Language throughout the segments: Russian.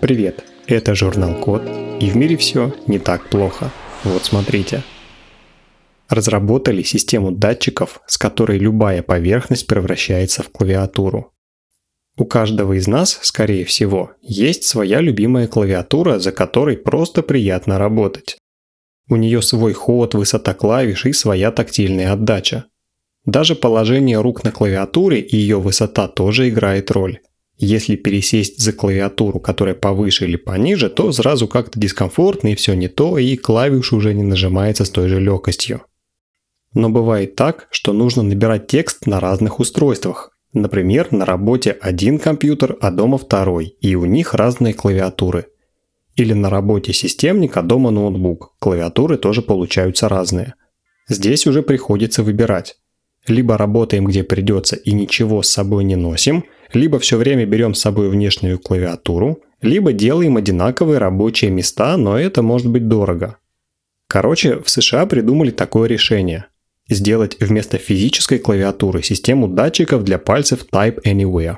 Привет, это журнал Код, и в мире все не так плохо. Вот смотрите. Разработали систему датчиков, с которой любая поверхность превращается в клавиатуру. У каждого из нас, скорее всего, есть своя любимая клавиатура, за которой просто приятно работать. У нее свой ход, высота клавиш и своя тактильная отдача. Даже положение рук на клавиатуре и ее высота тоже играет роль. Если пересесть за клавиатуру, которая повыше или пониже, то сразу как-то дискомфортно и все не то, и клавиш уже не нажимается с той же легкостью. Но бывает так, что нужно набирать текст на разных устройствах. Например, на работе один компьютер, а дома второй, и у них разные клавиатуры. Или на работе системник, а дома ноутбук. Клавиатуры тоже получаются разные. Здесь уже приходится выбирать. Либо работаем где придется и ничего с собой не носим, либо все время берем с собой внешнюю клавиатуру, либо делаем одинаковые рабочие места, но это может быть дорого. Короче, в США придумали такое решение. Сделать вместо физической клавиатуры систему датчиков для пальцев Type Anywhere.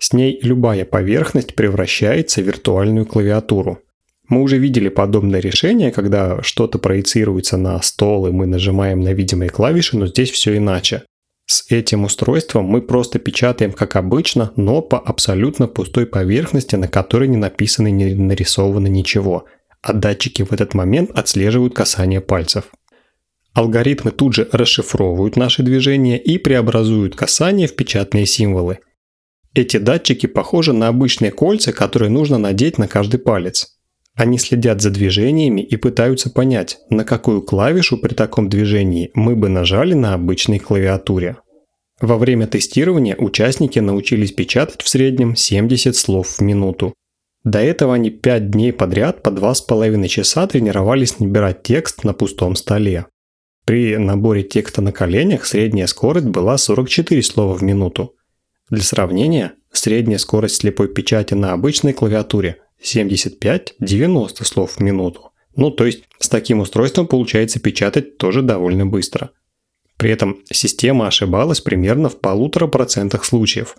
С ней любая поверхность превращается в виртуальную клавиатуру. Мы уже видели подобное решение, когда что-то проецируется на стол и мы нажимаем на видимые клавиши, но здесь все иначе. С этим устройством мы просто печатаем как обычно, но по абсолютно пустой поверхности, на которой не написано и не нарисовано ничего, а датчики в этот момент отслеживают касание пальцев. Алгоритмы тут же расшифровывают наши движения и преобразуют касание в печатные символы. Эти датчики похожи на обычные кольца, которые нужно надеть на каждый палец. Они следят за движениями и пытаются понять, на какую клавишу при таком движении мы бы нажали на обычной клавиатуре. Во время тестирования участники научились печатать в среднем 70 слов в минуту. До этого они 5 дней подряд по 2,5 часа тренировались набирать текст на пустом столе. При наборе текста на коленях средняя скорость была 44 слова в минуту. Для сравнения, средняя скорость слепой печати на обычной клавиатуре 75-90 слов в минуту. Ну, то есть с таким устройством получается печатать тоже довольно быстро. При этом система ошибалась примерно в полутора процентах случаев.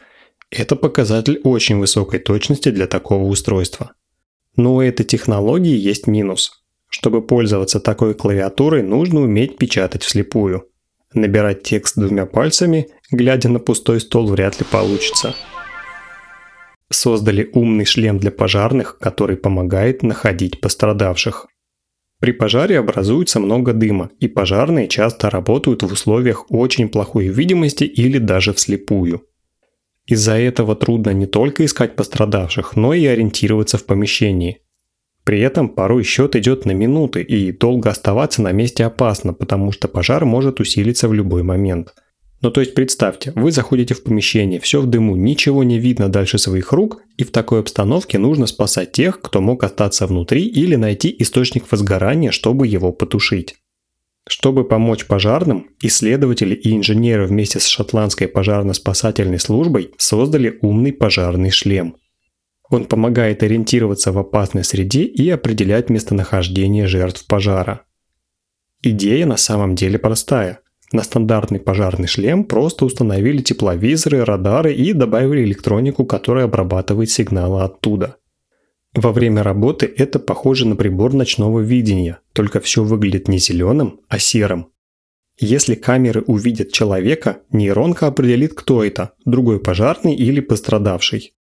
Это показатель очень высокой точности для такого устройства. Но у этой технологии есть минус. Чтобы пользоваться такой клавиатурой, нужно уметь печатать вслепую. Набирать текст двумя пальцами, глядя на пустой стол, вряд ли получится создали умный шлем для пожарных, который помогает находить пострадавших. При пожаре образуется много дыма, и пожарные часто работают в условиях очень плохой видимости или даже вслепую. Из-за этого трудно не только искать пострадавших, но и ориентироваться в помещении. При этом порой счет идет на минуты, и долго оставаться на месте опасно, потому что пожар может усилиться в любой момент – ну то есть представьте, вы заходите в помещение, все в дыму, ничего не видно дальше своих рук, и в такой обстановке нужно спасать тех, кто мог остаться внутри или найти источник возгорания, чтобы его потушить. Чтобы помочь пожарным, исследователи и инженеры вместе с шотландской пожарно-спасательной службой создали умный пожарный шлем. Он помогает ориентироваться в опасной среде и определять местонахождение жертв пожара. Идея на самом деле простая – на стандартный пожарный шлем просто установили тепловизоры, радары и добавили электронику, которая обрабатывает сигналы оттуда. Во время работы это похоже на прибор ночного видения, только все выглядит не зеленым, а серым. Если камеры увидят человека, нейронка определит, кто это – другой пожарный или пострадавший.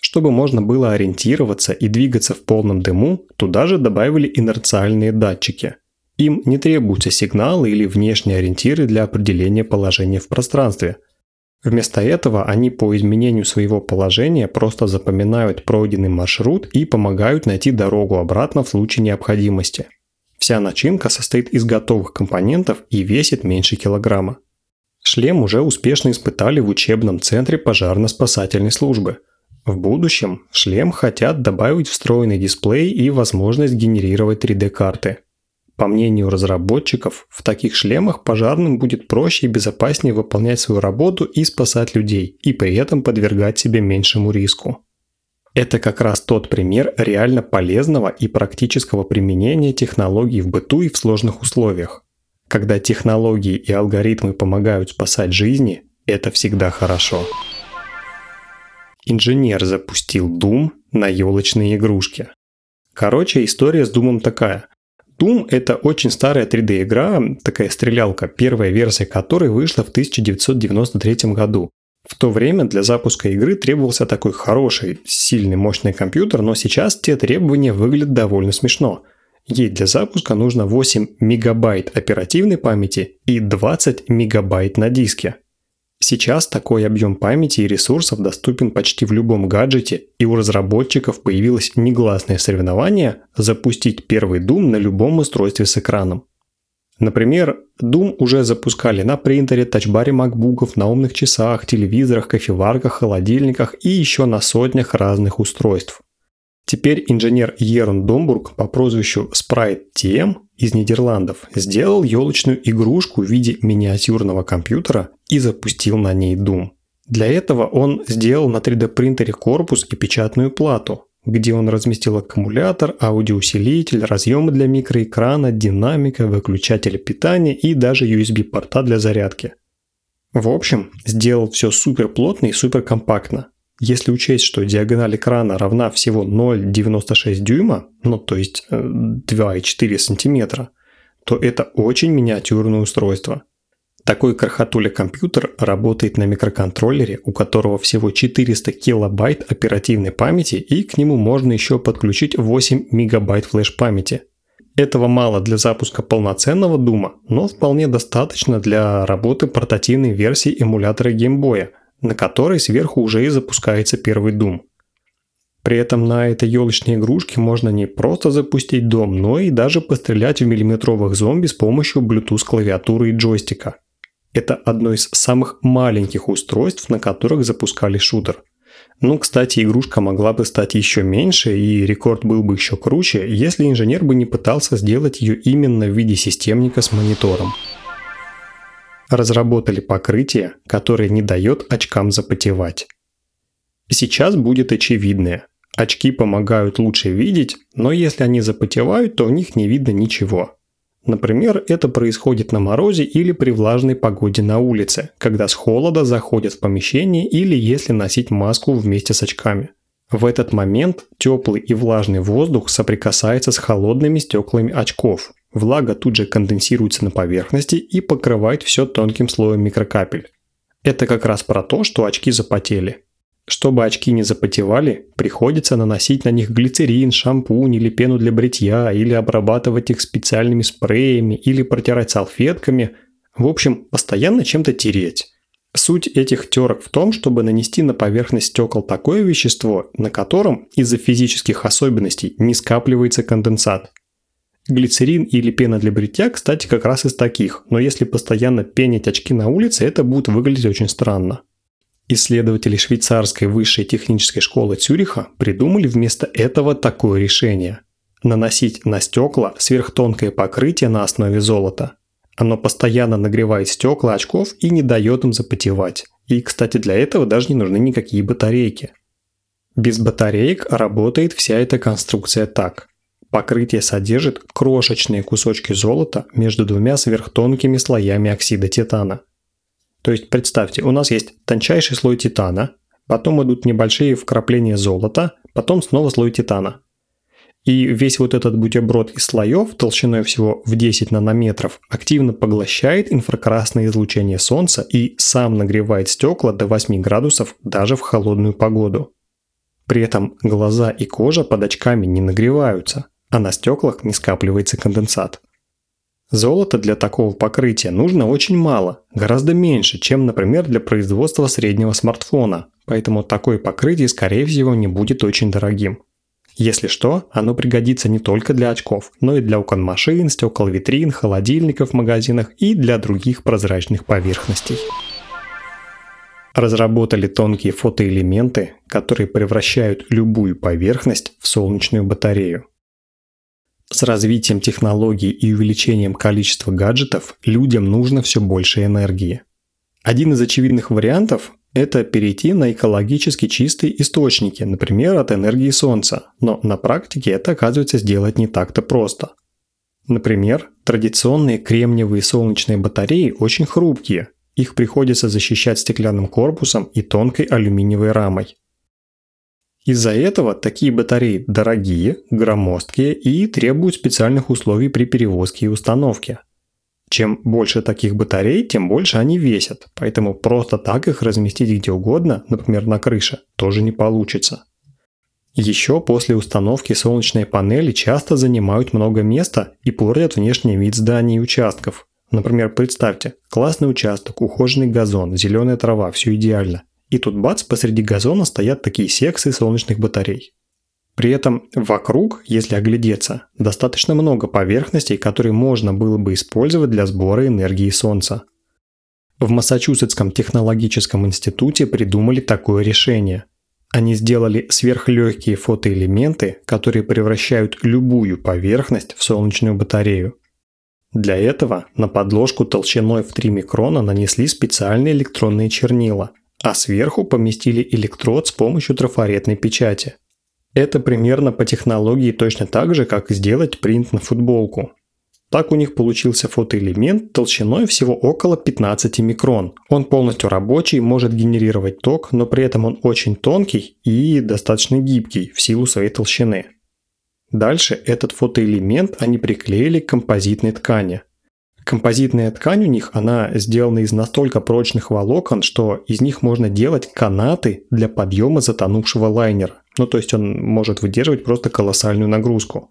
Чтобы можно было ориентироваться и двигаться в полном дыму, туда же добавили инерциальные датчики – им не требуются сигналы или внешние ориентиры для определения положения в пространстве. Вместо этого они по изменению своего положения просто запоминают пройденный маршрут и помогают найти дорогу обратно в случае необходимости. Вся начинка состоит из готовых компонентов и весит меньше килограмма. Шлем уже успешно испытали в учебном центре пожарно-спасательной службы. В будущем в шлем хотят добавить встроенный дисплей и возможность генерировать 3D-карты. По мнению разработчиков, в таких шлемах пожарным будет проще и безопаснее выполнять свою работу и спасать людей, и при этом подвергать себе меньшему риску. Это как раз тот пример реально полезного и практического применения технологий в быту и в сложных условиях. Когда технологии и алгоритмы помогают спасать жизни, это всегда хорошо. Инженер запустил Doom на елочные игрушки. Короче, история с Думом такая. Doom – это очень старая 3D-игра, такая стрелялка, первая версия которой вышла в 1993 году. В то время для запуска игры требовался такой хороший, сильный, мощный компьютер, но сейчас те требования выглядят довольно смешно. Ей для запуска нужно 8 мегабайт оперативной памяти и 20 мегабайт на диске. Сейчас такой объем памяти и ресурсов доступен почти в любом гаджете, и у разработчиков появилось негласное соревнование запустить первый Doom на любом устройстве с экраном. Например, Doom уже запускали на принтере, тачбаре макбуков, на умных часах, телевизорах, кофеварках, холодильниках и еще на сотнях разных устройств. Теперь инженер Ерн Домбург по прозвищу Sprite TM из Нидерландов сделал елочную игрушку в виде миниатюрного компьютера и запустил на ней Doom. Для этого он сделал на 3D принтере корпус и печатную плату, где он разместил аккумулятор, аудиоусилитель, разъемы для микроэкрана, динамика, выключатель питания и даже USB-порта для зарядки. В общем, сделал все супер плотно и супер компактно. Если учесть, что диагональ экрана равна всего 0,96 дюйма, ну то есть 2,4 э, сантиметра, то это очень миниатюрное устройство – такой крохотуля компьютер работает на микроконтроллере, у которого всего 400 килобайт оперативной памяти и к нему можно еще подключить 8 мегабайт флеш-памяти. Этого мало для запуска полноценного Дума, но вполне достаточно для работы портативной версии эмулятора геймбоя, на которой сверху уже и запускается первый Doom. При этом на этой елочной игрушке можно не просто запустить дом, но и даже пострелять в миллиметровых зомби с помощью Bluetooth клавиатуры и джойстика. Это одно из самых маленьких устройств, на которых запускали шутер. Ну, кстати, игрушка могла бы стать еще меньше, и рекорд был бы еще круче, если инженер бы не пытался сделать ее именно в виде системника с монитором. Разработали покрытие, которое не дает очкам запотевать. Сейчас будет очевидное. Очки помогают лучше видеть, но если они запотевают, то в них не видно ничего. Например, это происходит на морозе или при влажной погоде на улице, когда с холода заходят в помещение или если носить маску вместе с очками. В этот момент теплый и влажный воздух соприкасается с холодными стеклами очков. Влага тут же конденсируется на поверхности и покрывает все тонким слоем микрокапель. Это как раз про то, что очки запотели. Чтобы очки не запотевали, приходится наносить на них глицерин, шампунь или пену для бритья, или обрабатывать их специальными спреями, или протирать салфетками. В общем, постоянно чем-то тереть. Суть этих терок в том, чтобы нанести на поверхность стекол такое вещество, на котором из-за физических особенностей не скапливается конденсат. Глицерин или пена для бритья, кстати, как раз из таких, но если постоянно пенить очки на улице, это будет выглядеть очень странно. Исследователи швейцарской высшей технической школы Цюриха придумали вместо этого такое решение – наносить на стекла сверхтонкое покрытие на основе золота. Оно постоянно нагревает стекла очков и не дает им запотевать. И, кстати, для этого даже не нужны никакие батарейки. Без батареек работает вся эта конструкция так. Покрытие содержит крошечные кусочки золота между двумя сверхтонкими слоями оксида титана – то есть представьте, у нас есть тончайший слой титана, потом идут небольшие вкрапления золота, потом снова слой титана. И весь вот этот бутерброд из слоев толщиной всего в 10 нанометров активно поглощает инфракрасное излучение Солнца и сам нагревает стекла до 8 градусов даже в холодную погоду. При этом глаза и кожа под очками не нагреваются, а на стеклах не скапливается конденсат. Золота для такого покрытия нужно очень мало, гораздо меньше, чем, например, для производства среднего смартфона, поэтому такое покрытие, скорее всего, не будет очень дорогим. Если что, оно пригодится не только для очков, но и для окон машин, стекол витрин, холодильников в магазинах и для других прозрачных поверхностей. Разработали тонкие фотоэлементы, которые превращают любую поверхность в солнечную батарею. С развитием технологий и увеличением количества гаджетов людям нужно все больше энергии. Один из очевидных вариантов – это перейти на экологически чистые источники, например, от энергии Солнца, но на практике это оказывается сделать не так-то просто. Например, традиционные кремниевые солнечные батареи очень хрупкие, их приходится защищать стеклянным корпусом и тонкой алюминиевой рамой. Из-за этого такие батареи дорогие, громоздкие и требуют специальных условий при перевозке и установке. Чем больше таких батарей, тем больше они весят, поэтому просто так их разместить где угодно, например на крыше, тоже не получится. Еще после установки солнечные панели часто занимают много места и портят внешний вид зданий и участков. Например, представьте, классный участок, ухоженный газон, зеленая трава, все идеально. И тут бац, посреди газона стоят такие секции солнечных батарей. При этом вокруг, если оглядеться, достаточно много поверхностей, которые можно было бы использовать для сбора энергии Солнца. В Массачусетском технологическом институте придумали такое решение. Они сделали сверхлегкие фотоэлементы, которые превращают любую поверхность в солнечную батарею. Для этого на подложку толщиной в 3 микрона нанесли специальные электронные чернила, а сверху поместили электрод с помощью трафаретной печати – это примерно по технологии точно так же, как сделать принт на футболку. Так у них получился фотоэлемент толщиной всего около 15 микрон. Он полностью рабочий, может генерировать ток, но при этом он очень тонкий и достаточно гибкий в силу своей толщины. Дальше этот фотоэлемент они приклеили к композитной ткани. Композитная ткань у них, она сделана из настолько прочных волокон, что из них можно делать канаты для подъема затонувшего лайнера. Ну, то есть он может выдерживать просто колоссальную нагрузку.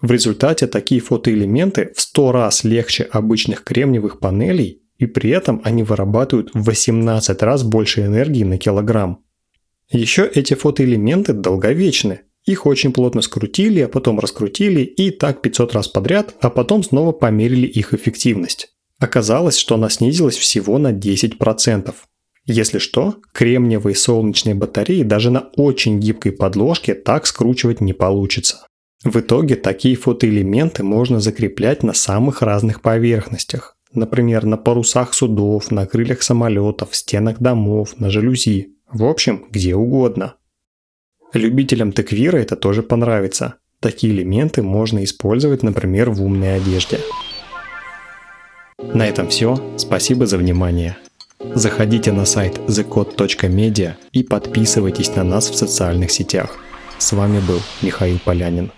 В результате такие фотоэлементы в 100 раз легче обычных кремниевых панелей, и при этом они вырабатывают в 18 раз больше энергии на килограмм. Еще эти фотоэлементы долговечны. Их очень плотно скрутили, а потом раскрутили и так 500 раз подряд, а потом снова померили их эффективность. Оказалось, что она снизилась всего на 10%. Если что, кремниевые солнечные батареи даже на очень гибкой подложке так скручивать не получится. В итоге такие фотоэлементы можно закреплять на самых разных поверхностях. Например, на парусах судов, на крыльях самолетов, стенах домов, на жалюзи. В общем, где угодно. Любителям теквира это тоже понравится. Такие элементы можно использовать, например, в умной одежде. На этом все. Спасибо за внимание. Заходите на сайт thecode.media и подписывайтесь на нас в социальных сетях. С вами был Михаил Полянин.